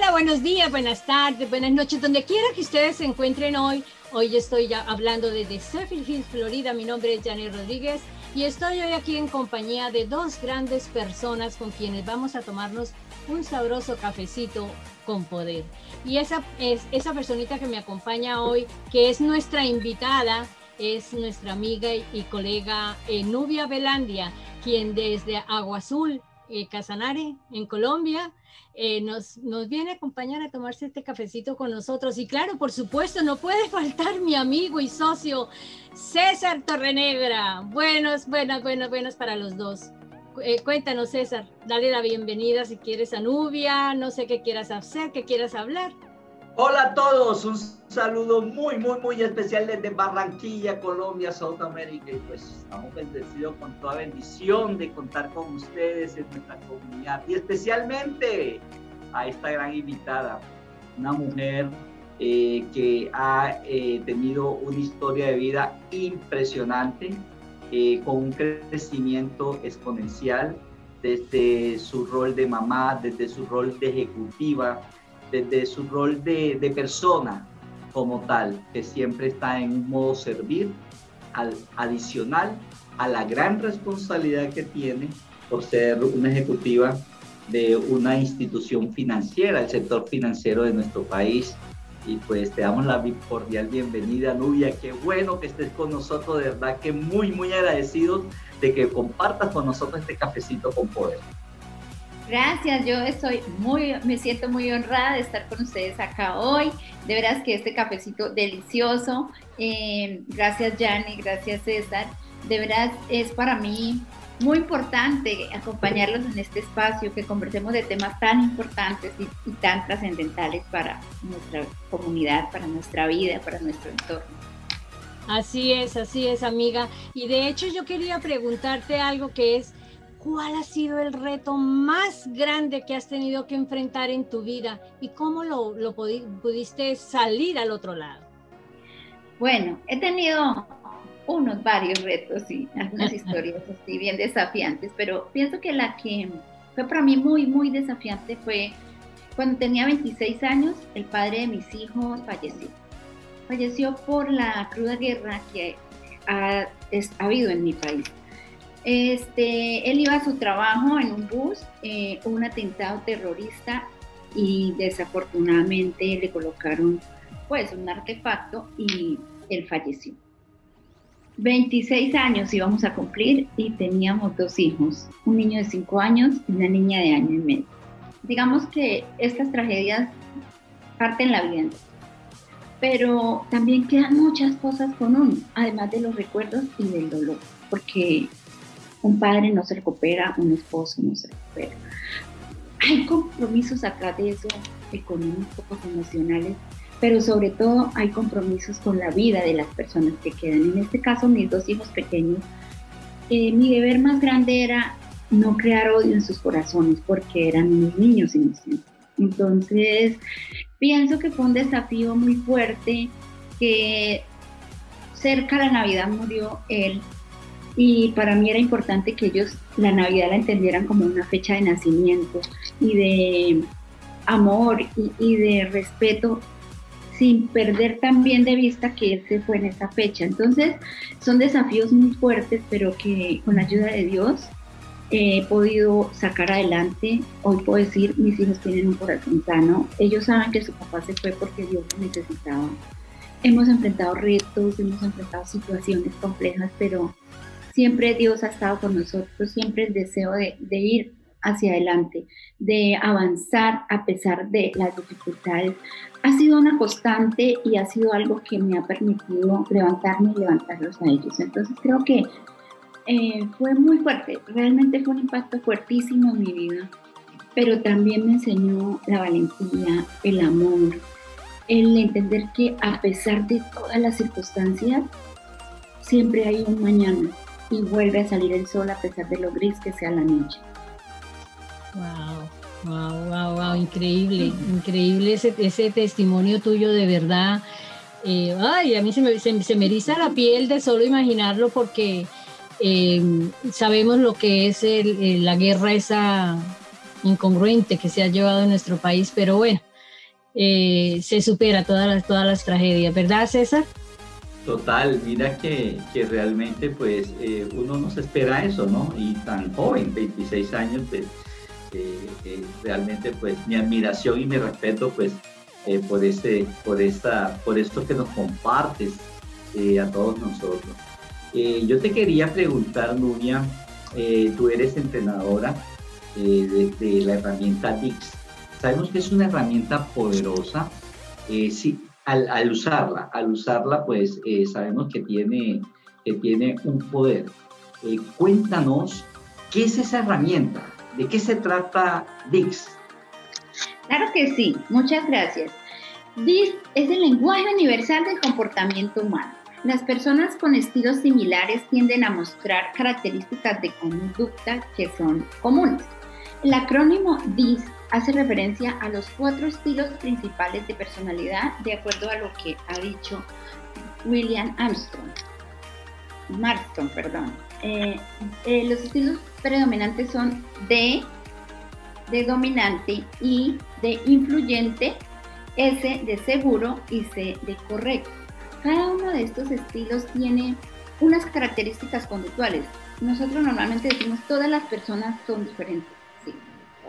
Hola, buenos días, buenas tardes, buenas noches, donde quiera que ustedes se encuentren hoy. Hoy estoy ya hablando desde Sheffield Hills, Florida. Mi nombre es Janet Rodríguez y estoy hoy aquí en compañía de dos grandes personas con quienes vamos a tomarnos un sabroso cafecito con poder. Y esa es esa personita que me acompaña hoy, que es nuestra invitada, es nuestra amiga y, colega eh, Nubia Belandia, quien desde Agua Azul, eh, Casanare, en Colombia, eh, nos, nos viene a acompañar a tomarse este cafecito con nosotros. Y claro, por supuesto, no puede faltar mi amigo y socio César Torrenegra. Buenos, buenas, buenas, buenas para los dos. Eh, cuéntanos, César, dale la bienvenida si quieres a Nubia, no sé qué quieras hacer, qué quieras hablar. Hola a todos, un saludo muy, muy, muy especial desde Barranquilla, Colombia, Sudamérica. Y pues estamos bendecidos con toda bendición de contar con ustedes en nuestra comunidad. Y especialmente a esta gran invitada, una mujer eh, que ha eh, tenido una historia de vida impresionante, eh, con un crecimiento exponencial desde su rol de mamá, desde su rol de ejecutiva desde su rol de, persona como tal, que siempre está en un modo servir, al, adicional a la gran responsabilidad que tiene por ser una ejecutiva de una institución financiera, el sector financiero de nuestro país. Y pues te damos la cordial bienvenida, Nubia. Qué bueno que estés con nosotros, de verdad que muy, muy agradecidos de que compartas con nosotros este cafecito con poder. Gracias, yo estoy muy, me siento muy honrada de estar con ustedes acá hoy. De veras que este cafecito delicioso. Eh, gracias, Jani, gracias, César. De veras es para mí muy importante acompañarlos en este espacio, que conversemos de temas tan importantes y, y tan trascendentales para nuestra comunidad, para nuestra vida, para nuestro entorno. Así es, así es, amiga. Y de hecho yo quería preguntarte algo que es, ¿Cuál ha sido el reto más grande que has tenido que enfrentar en tu vida y cómo lo, lo pudiste salir al otro lado? Bueno, he tenido unos varios retos y algunas historias así bien desafiantes, pero pienso que la que fue para mí muy, muy desafiante fue cuando tenía 26 años, el padre de mis hijos falleció. Falleció por la cruda guerra que ha, ha habido en mi país. Este, él iba a su trabajo en un bus, eh, un atentado terrorista y desafortunadamente le colocaron pues un artefacto y él falleció. 26 años íbamos a cumplir y teníamos dos hijos, un niño de 5 años y una niña de año y medio. Digamos que estas tragedias parten la vida, pero también quedan muchas cosas con uno, además de los recuerdos y del dolor, porque un padre no se recupera, un esposo no se recupera. Hay compromisos atrás de eso, económicos, emocionales, pero sobre todo hay compromisos con la vida de las personas que quedan. En este caso, mis dos hijos pequeños, eh, mi deber más grande era no crear odio en sus corazones porque eran unos niños inocentes. Entonces, pienso que fue un desafío muy fuerte que cerca de la Navidad murió él y para mí era importante que ellos la Navidad la entendieran como una fecha de nacimiento y de amor y, de respeto sin perder también de vista que él se fue en esa fecha. Entonces son desafíos muy fuertes, pero que con la ayuda de Dios he podido sacar adelante. Hoy puedo decir, mis hijos tienen un corazón sano. Ellos saben que su papá se fue porque Dios lo necesitaba. Hemos enfrentado retos, hemos enfrentado situaciones complejas, pero siempre Dios ha estado con nosotros, siempre el deseo de, ir hacia adelante, de avanzar a pesar de las dificultades. Ha sido una constante y ha sido algo que me ha permitido levantarme y levantarlos a ellos. Entonces creo que eh, fue muy fuerte, realmente fue un impacto fuertísimo en mi vida, pero también me enseñó la valentía, el amor, el entender que a pesar de todas las circunstancias, siempre hay un mañana y vuelve a salir el sol a pesar de lo gris que sea la noche. Wow, wow, wow, wow, increíble, increíble ese, ese testimonio tuyo de verdad. Eh, ay, a mí se me, se, me, eriza la piel de solo imaginarlo porque em, sabemos lo que es la guerra esa incongruente que se ha llevado en nuestro país, pero bueno, eh, se supera todas las, todas las tragedias, ¿verdad César? Total, mira que, que realmente pues eh, uno no se espera eso, ¿no? Y tan joven, 26 años, pues eh, realmente pues mi admiración y mi respeto pues por, este, por, esta, por esto que nos compartes a todos nosotros. yo te quería preguntar, Nuria, tú eres entrenadora de, la herramienta Dix. Sabemos que es una herramienta poderosa. Eh, sí, al, usarla, al usarla, pues eh, sabemos que tiene, que tiene un poder. Eh, cuéntanos, ¿qué es esa herramienta? ¿De qué se trata DIX? Claro que sí, muchas gracias. DIX es el lenguaje universal del comportamiento humano. Las personas con estilos similares tienden a mostrar características de conducta que son comunes. El acrónimo DIS hace referencia a los cuatro estilos principales de personalidad de acuerdo a lo que ha dicho William Armstrong. Marston, perdón. Eh, eh, los estilos predominantes son D, de dominante, I de influyente, S de seguro y C de correcto. Cada uno de estos estilos tiene unas características conductuales. Nosotros normalmente decimos todas las personas son diferentes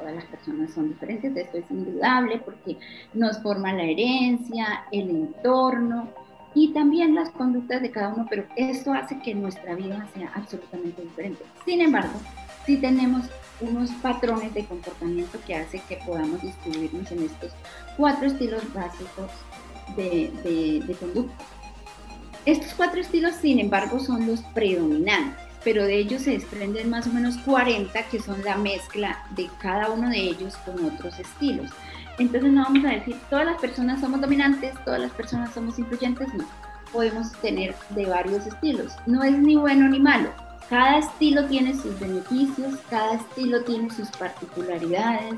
todas las personas son diferentes, esto es indudable porque nos forma la herencia, el entorno y también las conductas de cada uno, pero esto hace que nuestra vida sea absolutamente diferente. Sin embargo, sí tenemos unos patrones de comportamiento que hace que podamos distribuirnos en estos cuatro estilos básicos de, de, de conducta. Estos cuatro estilos, sin embargo, son los predominantes pero de ellos se desprenden más o menos 40 que son la mezcla de cada uno de ellos con otros estilos. Entonces no vamos a decir todas las personas somos dominantes, todas las personas somos influyentes, no. Podemos tener de varios estilos. No es ni bueno ni malo. Cada estilo tiene sus beneficios, cada estilo tiene sus particularidades,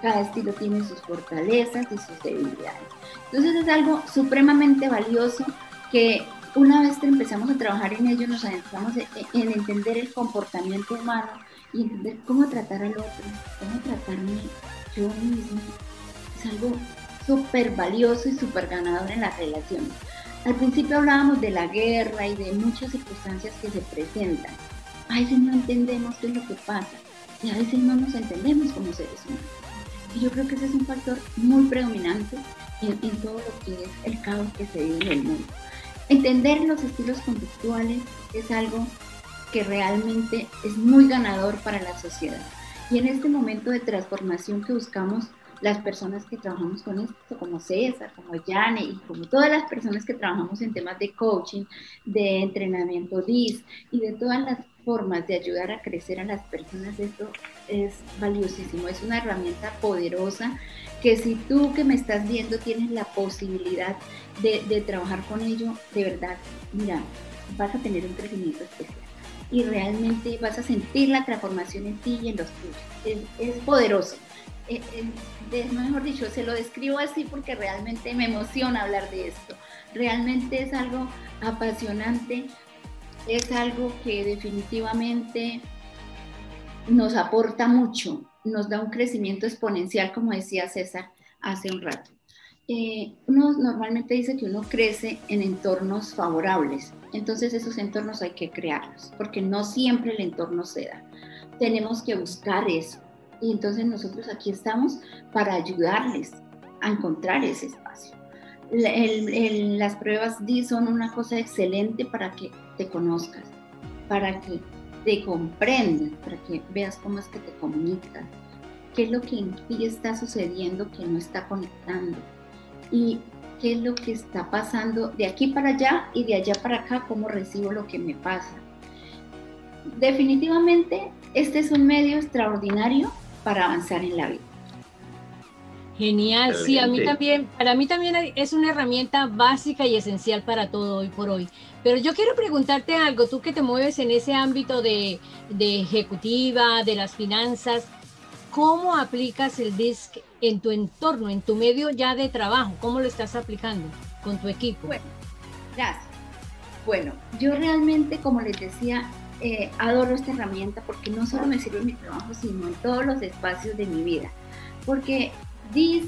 cada estilo tiene sus fortalezas y sus debilidades. Entonces es algo supremamente valioso que una vez que empezamos a trabajar en ello, nos adentramos en, entender el comportamiento humano y entender cómo tratar al otro, cómo tratarme yo mismo. Es algo súper valioso y súper ganador en las relaciones. Al principio hablábamos de la guerra y de muchas circunstancias que se presentan. A veces no entendemos qué es lo que pasa y a veces no nos entendemos como seres humanos. Y yo creo que ese es un factor muy predominante en, en todo lo que es el caos que se vive en el mundo. Entender los estilos conductuales es algo que realmente es muy ganador para la sociedad. Y en este momento de transformación que buscamos las personas que trabajamos con esto, como César, como Yane y como todas las personas que trabajamos en temas de coaching, de entrenamiento DIS y de todas las formas de ayudar a crecer a las personas, esto es valiosísimo, es una herramienta poderosa que si tú que me estás viendo tienes la posibilidad de, trabajar con ello, de verdad, mira, vas a tener un crecimiento especial y realmente vas a sentir la transformación en ti y en los tuyos. Es, poderoso. Es, es, mejor dicho, se lo describo así porque realmente me emociona hablar de esto. Realmente es algo apasionante, es algo que definitivamente nos aporta mucho, nos da un crecimiento exponencial, como decía César hace un rato. Eh, uno normalmente dice que uno crece en entornos favorables, entonces esos entornos hay que crearlos, porque no siempre el entorno se da. Tenemos que buscar eso. Y entonces nosotros aquí estamos para ayudarles a encontrar ese espacio. las pruebas D son una cosa excelente para que te conozcas, para que te comprendas, para que veas cómo es que te comunicas, qué es lo que en ti está sucediendo que no está conectando y qué es lo que está pasando de aquí para allá y de allá para acá, cómo recibo lo que me pasa. Definitivamente, este es un medio extraordinario para avanzar en la vida. Genial, sí, a mí también, para mí también es una herramienta básica y esencial para todo hoy por hoy. Pero yo quiero preguntarte algo, tú que te mueves en ese ámbito de, de ejecutiva, de las finanzas, ¿cómo aplicas el DISC en tu entorno, en tu medio ya de trabajo? ¿Cómo lo estás aplicando con tu equipo? Bueno, gracias. Bueno, yo realmente, como les decía, eh, adoro esta herramienta porque no solo me sirve en mi trabajo, sino en todos los espacios de mi vida. Porque DIS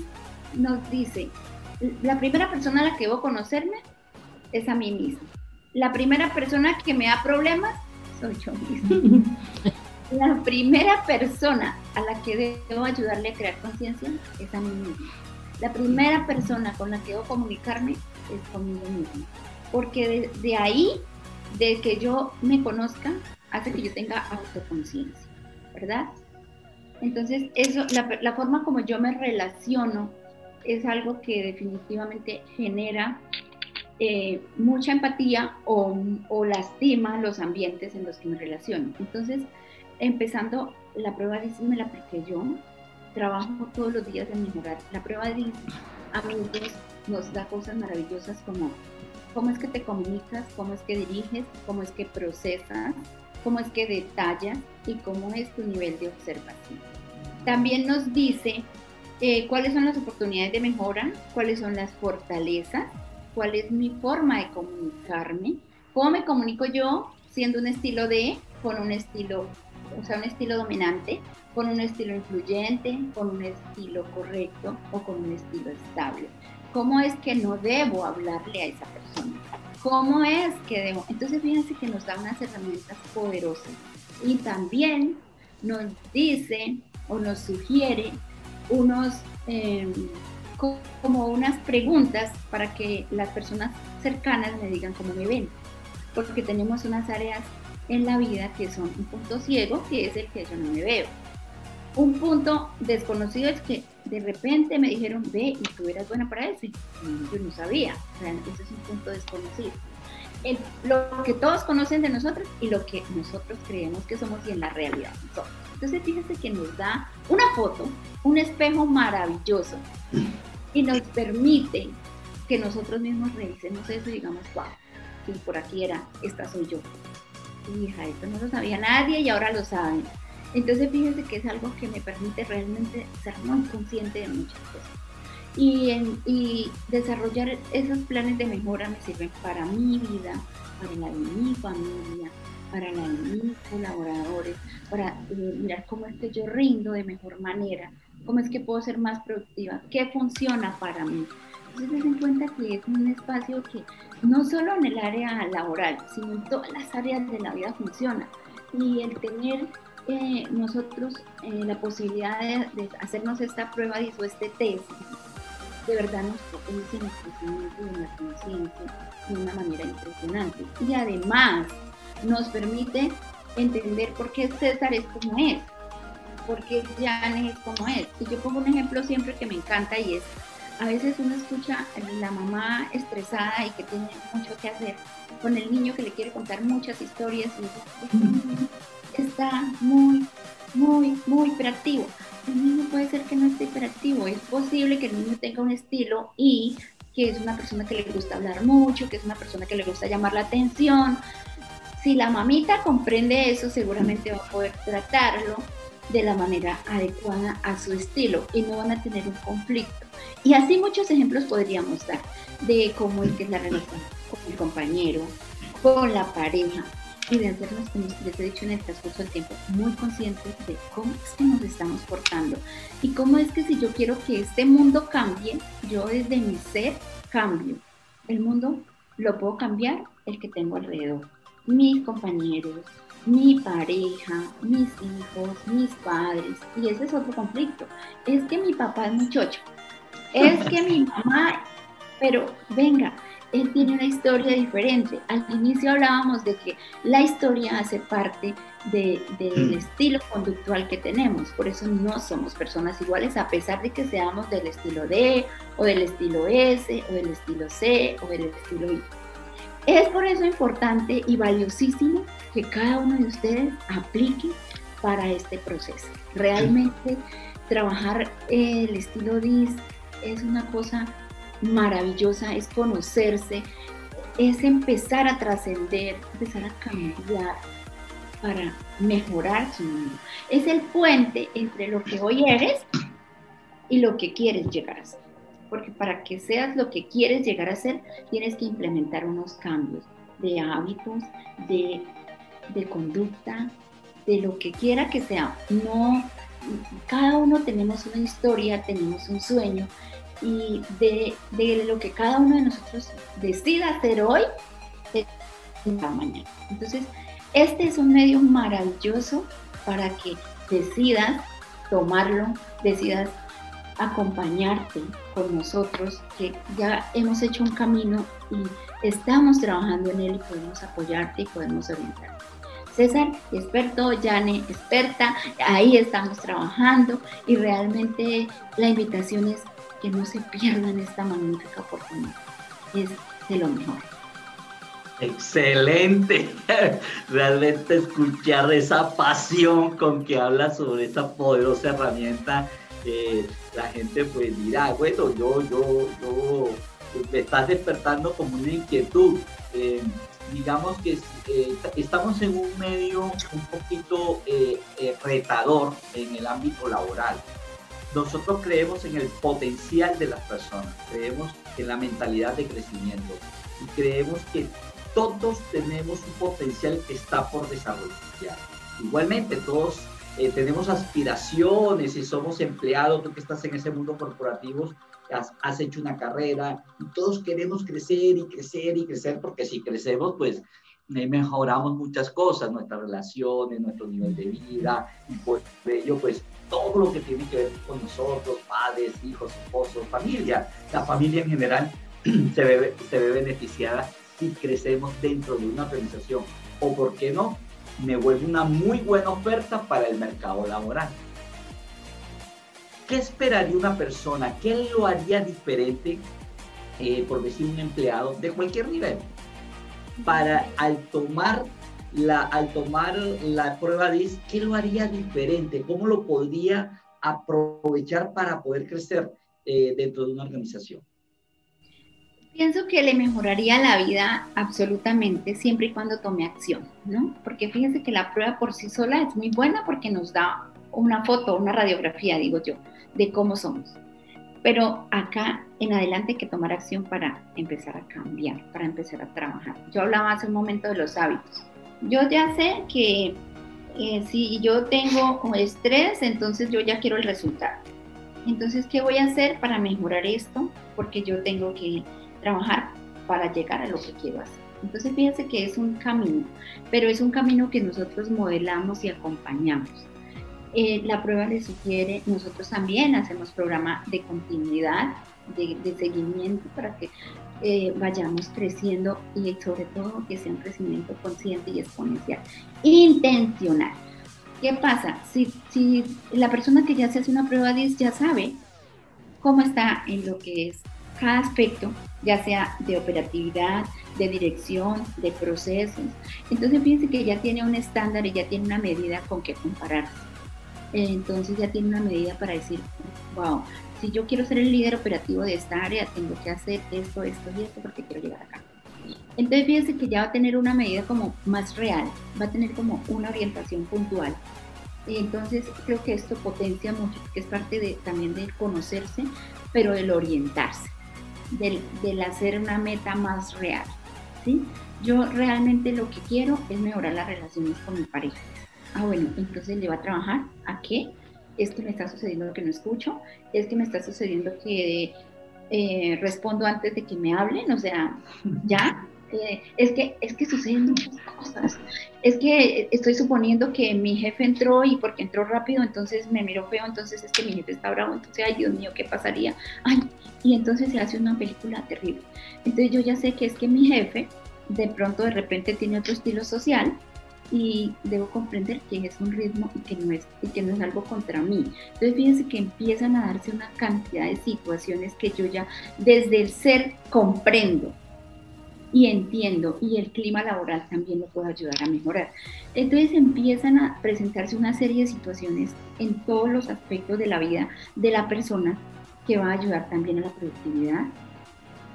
nos dice, la primera persona a la que debo conocerme es a mí misma. La primera persona que me da problemas soy yo misma. La primera persona a la que debo ayudarle a crear conciencia es a mí misma. La primera persona con la que debo comunicarme es conmigo misma. Porque de, ahí, de que yo me conozca, hace que yo tenga autoconciencia, ¿verdad? Entonces, eso, la, forma como yo me relaciono es algo que definitivamente genera eh, mucha empatía o, lastima los ambientes en los que me relaciono. Entonces, empezando, la prueba de me la apliqué yo, trabajo todos los días en mejorar. La prueba de amigos nos da cosas maravillosas como cómo es que te comunicas, cómo es que diriges, cómo es que procesas, cómo es que detallas y cómo es tu nivel de observación. También nos dice eh, cuáles son las oportunidades de mejora, cuáles son las fortalezas, cuál es mi forma de comunicarme, cómo me comunico yo siendo un estilo de, con un estilo, o sea, un estilo dominante, con un estilo influyente, con un estilo correcto o con un estilo estable. ¿Cómo es que no debo hablarle a esa persona? ¿Cómo es que debo? Entonces fíjense que nos da unas herramientas poderosas y también nos dice o nos sugiere unos em, como unas preguntas para que las personas cercanas me digan cómo me ven, porque tenemos unas áreas en la vida que son un punto ciego, que es el que yo no me veo. Un punto desconocido es que de repente me dijeron, ve, y tú eras buena para eso, y yo no sabía, o sea, ese es un punto desconocido. Lo que todos conocen de nosotros y lo que nosotros creemos que somos y en la realidad. Entonces fíjense que nos da una foto, un espejo maravilloso y nos permite que nosotros mismos revisemos eso y digamos, wow, si por aquí era, esta soy yo. Hija, esto no lo sabía nadie y ahora lo saben. Entonces fíjense que es algo que me permite realmente ser muy consciente de muchas cosas. Y, desarrollar esos planes de mejora me sirven para mi vida, para la de mi familia, para la de mis colaboradores, para eh, mirar cómo es que yo rindo de mejor manera, cómo es que puedo ser más productiva, qué funciona para mí. Entonces se cuenta que es un espacio que no solo en el área laboral, sino en todas las áreas de la vida funciona. Y el tener eh, nosotros eh, la posibilidad de, hacernos esta prueba o este test, de verdad nos en el crecimiento de la conciencia de una manera impresionante. Y además nos permite entender por qué César es como es, por qué Jan es como es. Y yo pongo un ejemplo siempre que me encanta y es, a veces uno escucha a la mamá estresada y que tiene mucho que hacer con el niño que le quiere contar muchas historias y está muy, muy, muy hiperactivo. El niño puede ser que no esté hiperactivo, es posible que el niño tenga un estilo y que es una persona que le gusta hablar mucho, que es una persona que le gusta llamar la atención. Si la mamita comprende eso, seguramente va a poder tratarlo de la manera adecuada a su estilo y no van a tener un conflicto. Y así muchos ejemplos podríamos dar de cómo es que es la relación con el compañero, con la pareja, y de hacernos, como les he dicho en el transcurso del tiempo, muy conscientes de cómo es que nos estamos portando y cómo es que si yo quiero que este mundo cambie, yo desde mi ser cambio. El mundo lo puedo cambiar el que tengo alrededor. Mis compañeros, mi pareja, mis hijos, mis padres. Y ese es otro conflicto. Es que mi papá es muchacho. Es que mi mamá, pero venga, él tiene una historia diferente. Al inicio hablábamos de que la historia hace parte del mm. estilo conductual que tenemos, por eso no somos personas iguales a pesar de que seamos del estilo D o del estilo S o del estilo C o del estilo I. Es por eso importante y valiosísimo que cada uno de ustedes aplique para este proceso. Realmente trabajar el estilo DIS es una cosa maravillosa, es conocerse, es empezar a trascender, empezar a cambiar para mejorar su mundo. Es el puente entre lo que hoy eres y lo que quieres llegar a ser. Porque para que seas lo que quieres llegar a ser, tienes que implementar unos cambios de hábitos, de, de conducta, de lo que quiera que sea. No, cada uno tenemos una historia, tenemos un sueño y de, de, lo que cada uno de nosotros decida hacer hoy, mañana. Entonces, este es un medio maravilloso para que decidas tomarlo, decidas acompañarte con nosotros, que ya hemos hecho un camino y estamos trabajando en él y podemos apoyarte y podemos orientarte. César, experto, Yane, experta, ahí estamos trabajando y realmente la invitación es que no se pierdan esta magnífica oportunidad. Es de lo mejor. Excelente. Realmente escuchar esa pasión con que habla sobre esta poderosa herramienta. Eh, la gente pues dirá, bueno, yo, yo, yo, me estás despertando como una inquietud. Eh, digamos que eh, estamos en un medio un poquito retador en el ámbito laboral. Nosotros creemos en el potencial de las personas, creemos en la mentalidad de crecimiento y creemos que todos tenemos un potencial que está por desarrollar. Igualmente, todos tenemos aspiraciones y somos empleados, tú que estás en ese mundo corporativo, has, hecho una carrera y todos queremos crecer y crecer y crecer porque si crecemos, pues mejoramos muchas cosas, nuestras relaciones, nuestro nivel de vida y por ello, pues todo lo que tiene que ver con nosotros, padres, hijos, esposos, familia, la familia en general se ve, beneficiada si crecemos dentro de una organización o, ¿por qué no? Me vuelve una muy buena oferta para el mercado laboral. ¿Qué esperaría una persona? ¿Qué lo haría diferente, eh, por decir un empleado de cualquier nivel, para al tomar la, al tomar la prueba DIS, qué lo haría diferente? ¿Cómo lo podría aprovechar para poder crecer eh, dentro de una organización? Pienso que le mejoraría la vida absolutamente siempre y cuando tome acción, ¿no? Porque fíjense que la prueba por sí sola es muy buena porque nos da una foto, una radiografía, digo yo, de cómo somos. Pero acá en adelante hay que tomar acción para empezar a cambiar, para empezar a trabajar. Yo hablaba hace un momento de los hábitos. Yo ya sé que eh, si yo tengo estrés, entonces yo ya quiero el resultado. Entonces, ¿qué voy a hacer para mejorar esto? Porque yo tengo que trabajar para llegar a lo que quiero hacer. Entonces, fíjense que es un camino, pero es un camino que nosotros modelamos y acompañamos. Eh, la prueba le sugiere, nosotros también hacemos programa de continuidad, de, seguimiento para que eh, vayamos creciendo y sobre todo que sea un crecimiento consciente y exponencial, intencional. ¿Qué pasa? Si, si la persona que ya se hace una prueba 10 ya sabe cómo está en lo que es cada aspecto, ya sea de operatividad, de dirección, de procesos. Entonces fíjense que ya tiene un estándar y ya tiene una medida con que compararse entonces ya tiene una medida para decir, wow, si yo quiero ser el líder operativo de esta área, tengo que hacer esto, esto y esto porque quiero llegar acá. Entonces fíjense que ya va a tener una medida como más real, va a tener como una orientación puntual. Entonces creo que esto potencia mucho, que es parte de, también del conocerse, pero del orientarse, del, del hacer una meta más real. ¿sí? Yo realmente lo que quiero es mejorar las relaciones con mi pareja ah, bueno, entonces le va a trabajar a qué, es que me está sucediendo que no escucho, es que me está sucediendo que eh, respondo antes de que me hablen, o sea, ya, eh, es, que, es que suceden muchas cosas. Es que estoy suponiendo que mi jefe entró y porque entró rápido, entonces me miró feo, entonces es que mi jefe está bravo, entonces, ay Dios mío, ¿qué pasaría? Ay, y entonces se hace una película terrible. Entonces yo ya sé que es que mi jefe de pronto de repente tiene otro estilo social y debo comprender que es un ritmo y que no es, y que no es algo contra mí. Entonces fíjense que empiezan a darse una cantidad de situaciones que yo ya desde el ser comprendo y entiendo y el clima laboral también lo puedo ayudar a mejorar. Entonces empiezan a presentarse una serie de situaciones en todos los aspectos de la vida de la persona que va a ayudar también a la productividad,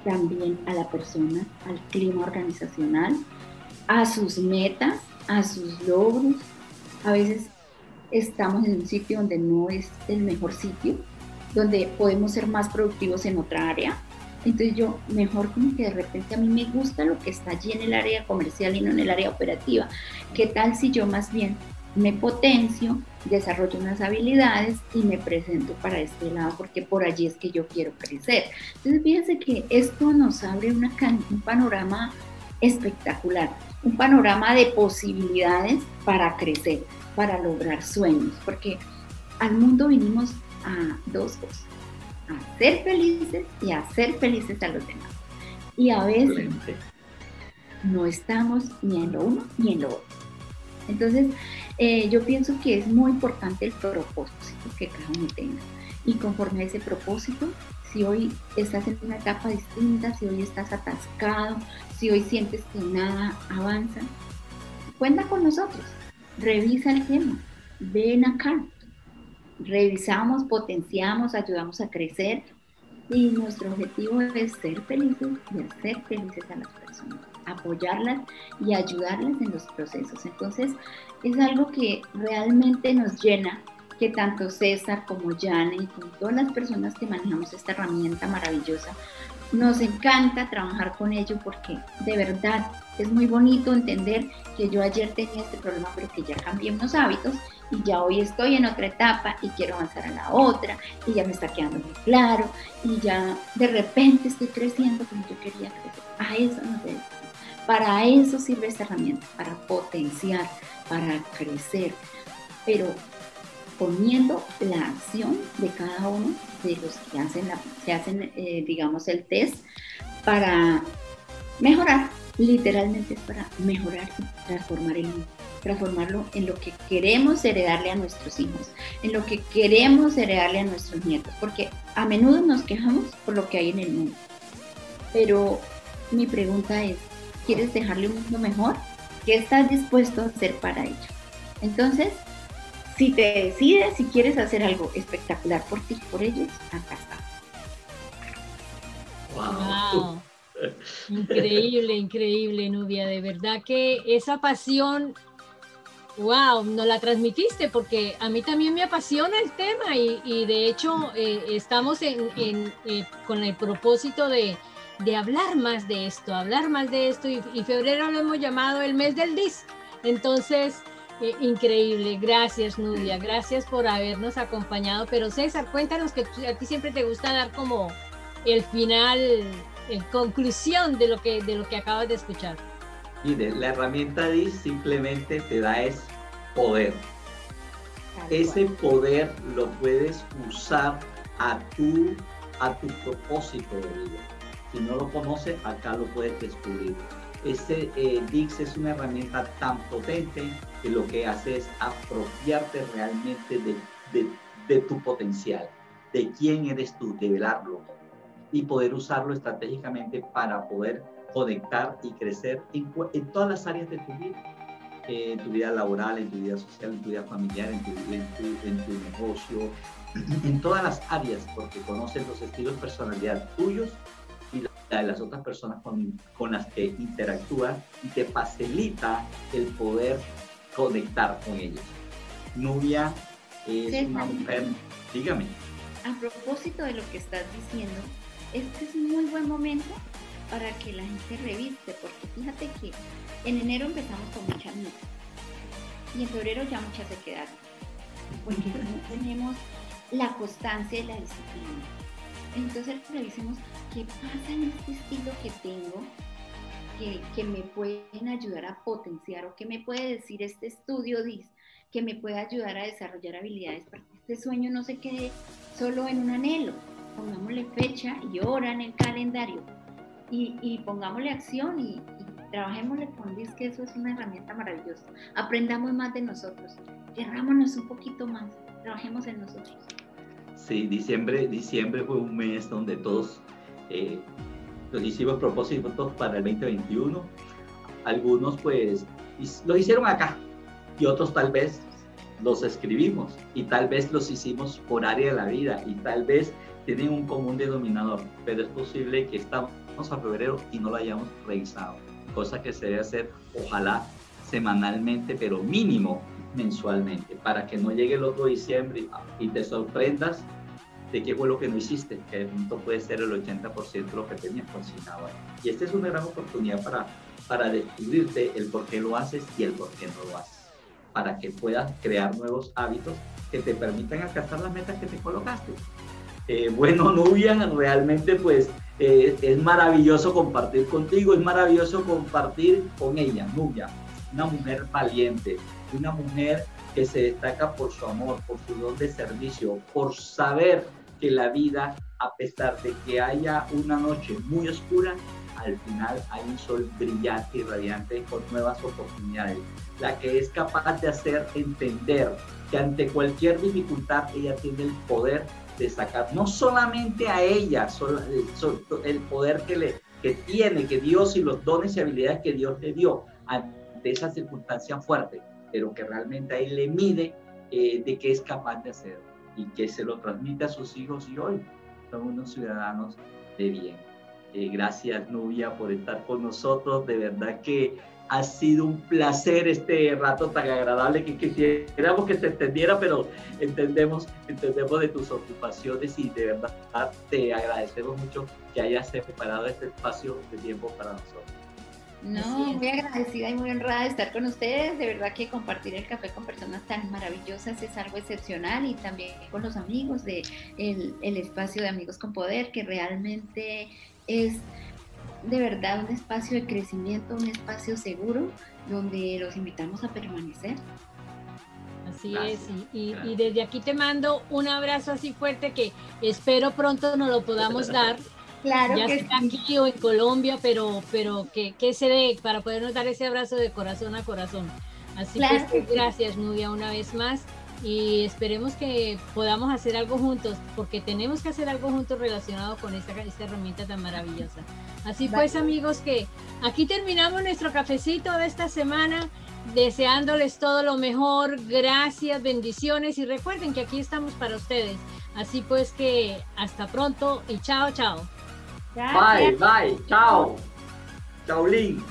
también a la persona, al clima organizacional, a sus metas a sus logros. A veces estamos en un sitio donde no es el mejor sitio, donde podemos ser más productivos en otra área. Entonces yo mejor como que de repente a mí me gusta lo que está allí en el área comercial y no en el área operativa. ¿Qué tal si yo más bien me potencio, desarrollo unas habilidades y me presento para este lado porque por allí es que yo quiero crecer. Entonces fíjense que esto nos abre un panorama espectacular, un panorama de posibilidades para crecer, para lograr sueños, porque al mundo vinimos a dos cosas, a ser felices y a ser felices a los demás. Y a veces no estamos ni en lo uno ni en lo otro. Entonces, eh, yo pienso que es muy importante el propósito que cada uno tenga. Y conforme a ese propósito, si hoy estás en una etapa distinta, si hoy estás atascado, si hoy sientes que nada avanza, cuenta con nosotros, revisa el tema, ven acá, revisamos, potenciamos, ayudamos a crecer y nuestro objetivo es ser felices y hacer felices a las personas, apoyarlas y ayudarlas en los procesos. Entonces, es algo que realmente nos llena que tanto César como Jane y con todas las personas que manejamos esta herramienta maravillosa, nos encanta trabajar con ello porque de verdad es muy bonito entender que yo ayer tenía este problema, pero que ya cambié unos hábitos y ya hoy estoy en otra etapa y quiero avanzar a la otra y ya me está quedando muy claro y ya de repente estoy creciendo como yo quería crecer. A eso nos. Para eso sirve esta herramienta, para potenciar, para crecer, pero poniendo la acción de cada uno de los que hacen, que hacen eh, digamos, el test para mejorar, literalmente es para mejorar transformar el mundo transformarlo en lo que queremos heredarle a nuestros hijos, en lo que queremos heredarle a nuestros nietos, porque a menudo nos quejamos por lo que hay en el mundo. Pero mi pregunta es, ¿quieres dejarle un mundo mejor? ¿Qué estás dispuesto a hacer para ello? Entonces, si te decides, si quieres hacer algo espectacular por ti, por ellos, acá está. Wow. Increíble, increíble, Nubia. De verdad que esa pasión Wow, nos la transmitiste porque a mí también me apasiona el tema y, de hecho eh, estamos en, eh, con el propósito de, hablar más de esto, hablar más de esto y, febrero lo hemos llamado el mes del DIS. Entonces, eh, increíble, gracias Nubia, gracias por habernos acompañado. Pero César, cuéntanos que a ti siempre te gusta dar como el final, en conclusión de lo que, de lo que acabas de escuchar. Mire, la herramienta DIS simplemente te da es poder. Ese poder lo puedes usar a tu, a tu propósito de vida. Si no lo conoces, acá lo puedes descubrir. Este eh, Dix es una herramienta tan potente que lo que hace es apropiarte realmente de, de, de tu potencial, de quién eres tú, de velarlo y poder usarlo estratégicamente para poder conectar y crecer en, en todas las áreas de tu vida, en tu vida laboral, en tu vida social, en tu vida familiar, en tu, en tu, negocio, en todas las áreas, porque conoces los estilos personalidad tuyos la de las otras personas con, con las que interactúas y te facilita el poder conectar con ellos. Nubia es una mujer, dígame. A propósito de lo que estás diciendo, este es un muy buen momento para que la gente reviste, porque fíjate que en enero empezamos con muchas metas y en febrero ya muchas se quedaron, porque no tenemos la constancia y la disciplina. Entonces revisemos qué pasa en este estilo que tengo, que, que, me pueden ayudar a potenciar o que me puede decir este estudio DIS, que me puede ayudar a desarrollar habilidades para que este sueño no se quede solo en un anhelo. Pongámosle fecha y hora en el calendario y, pongámosle acción y, trabajémosle con DIS, que eso es una herramienta maravillosa. Aprendamos más de nosotros, querrámonos un poquito más, trabajemos en nosotros. Sí, diciembre, diciembre fue un mes donde todos eh, los hicimos propósitos para el 2021. Algunos pues lo hicieron acá y otros tal vez los escribimos y tal vez los hicimos por área de la vida y tal vez tienen un común denominador, pero es posible que estamos a febrero y no lo hayamos revisado, cosa que se debe hacer ojalá semanalmente, pero mínimo mensualmente, para que no llegue el otro diciembre y te sorprendas de qué fue lo que no hiciste, que de pronto puede ser el 80% de lo que tenías consignado. Y esta es una gran oportunidad para, para descubrirte el por qué lo haces y el por qué no lo haces, para que puedas crear nuevos hábitos que te permitan alcanzar las metas que te colocaste. Eh, bueno, Nubia, realmente pues eh, es maravilloso compartir contigo, es maravilloso compartir con ella, Nubia, una mujer valiente, una mujer que se destaca por su amor, por su don de servicio, por saber que la vida, a pesar de que haya una noche muy oscura, al final hay un sol brillante y radiante con nuevas oportunidades. La que es capaz de hacer entender que ante cualquier dificultad ella tiene el poder de sacar no solamente a ella, el poder que, le, que tiene, que Dios y los dones y habilidades que Dios le dio ante esa circunstancia fuerte, pero que realmente ahí le mide eh, de qué es capaz de hacer y que se lo transmite a sus hijos y hoy son unos ciudadanos de bien. Eh, gracias Nubia por estar con nosotros, de verdad que ha sido un placer este rato tan agradable que quisiéramos que se entendiera, pero entendemos, entendemos de tus ocupaciones y de verdad te agradecemos mucho que hayas preparado este espacio de tiempo para nosotros. No, muy agradecida y muy honrada de estar con ustedes. De verdad que compartir el café con personas tan maravillosas es algo excepcional y también con los amigos de el espacio de Amigos con Poder, que realmente es de verdad un espacio de crecimiento, un espacio seguro donde los invitamos a permanecer. Así es, y, desde aquí te mando un abrazo así fuerte que espero pronto nos lo podamos dar. Claro ya que sea aquí o en Colombia, pero, pero que, que se dé para podernos dar ese abrazo de corazón a corazón. Así que gracias, Nubia, una vez más y esperemos que podamos hacer algo juntos, porque tenemos que hacer algo juntos relacionado con esta, esta herramienta tan maravillosa. Así pues, amigos, que aquí terminamos nuestro cafecito de esta semana, deseándoles todo lo mejor, gracias, bendiciones y recuerden que aquí estamos para ustedes. Así pues que hasta pronto y chao, chao. Bye, bye, chao. Chao, Link.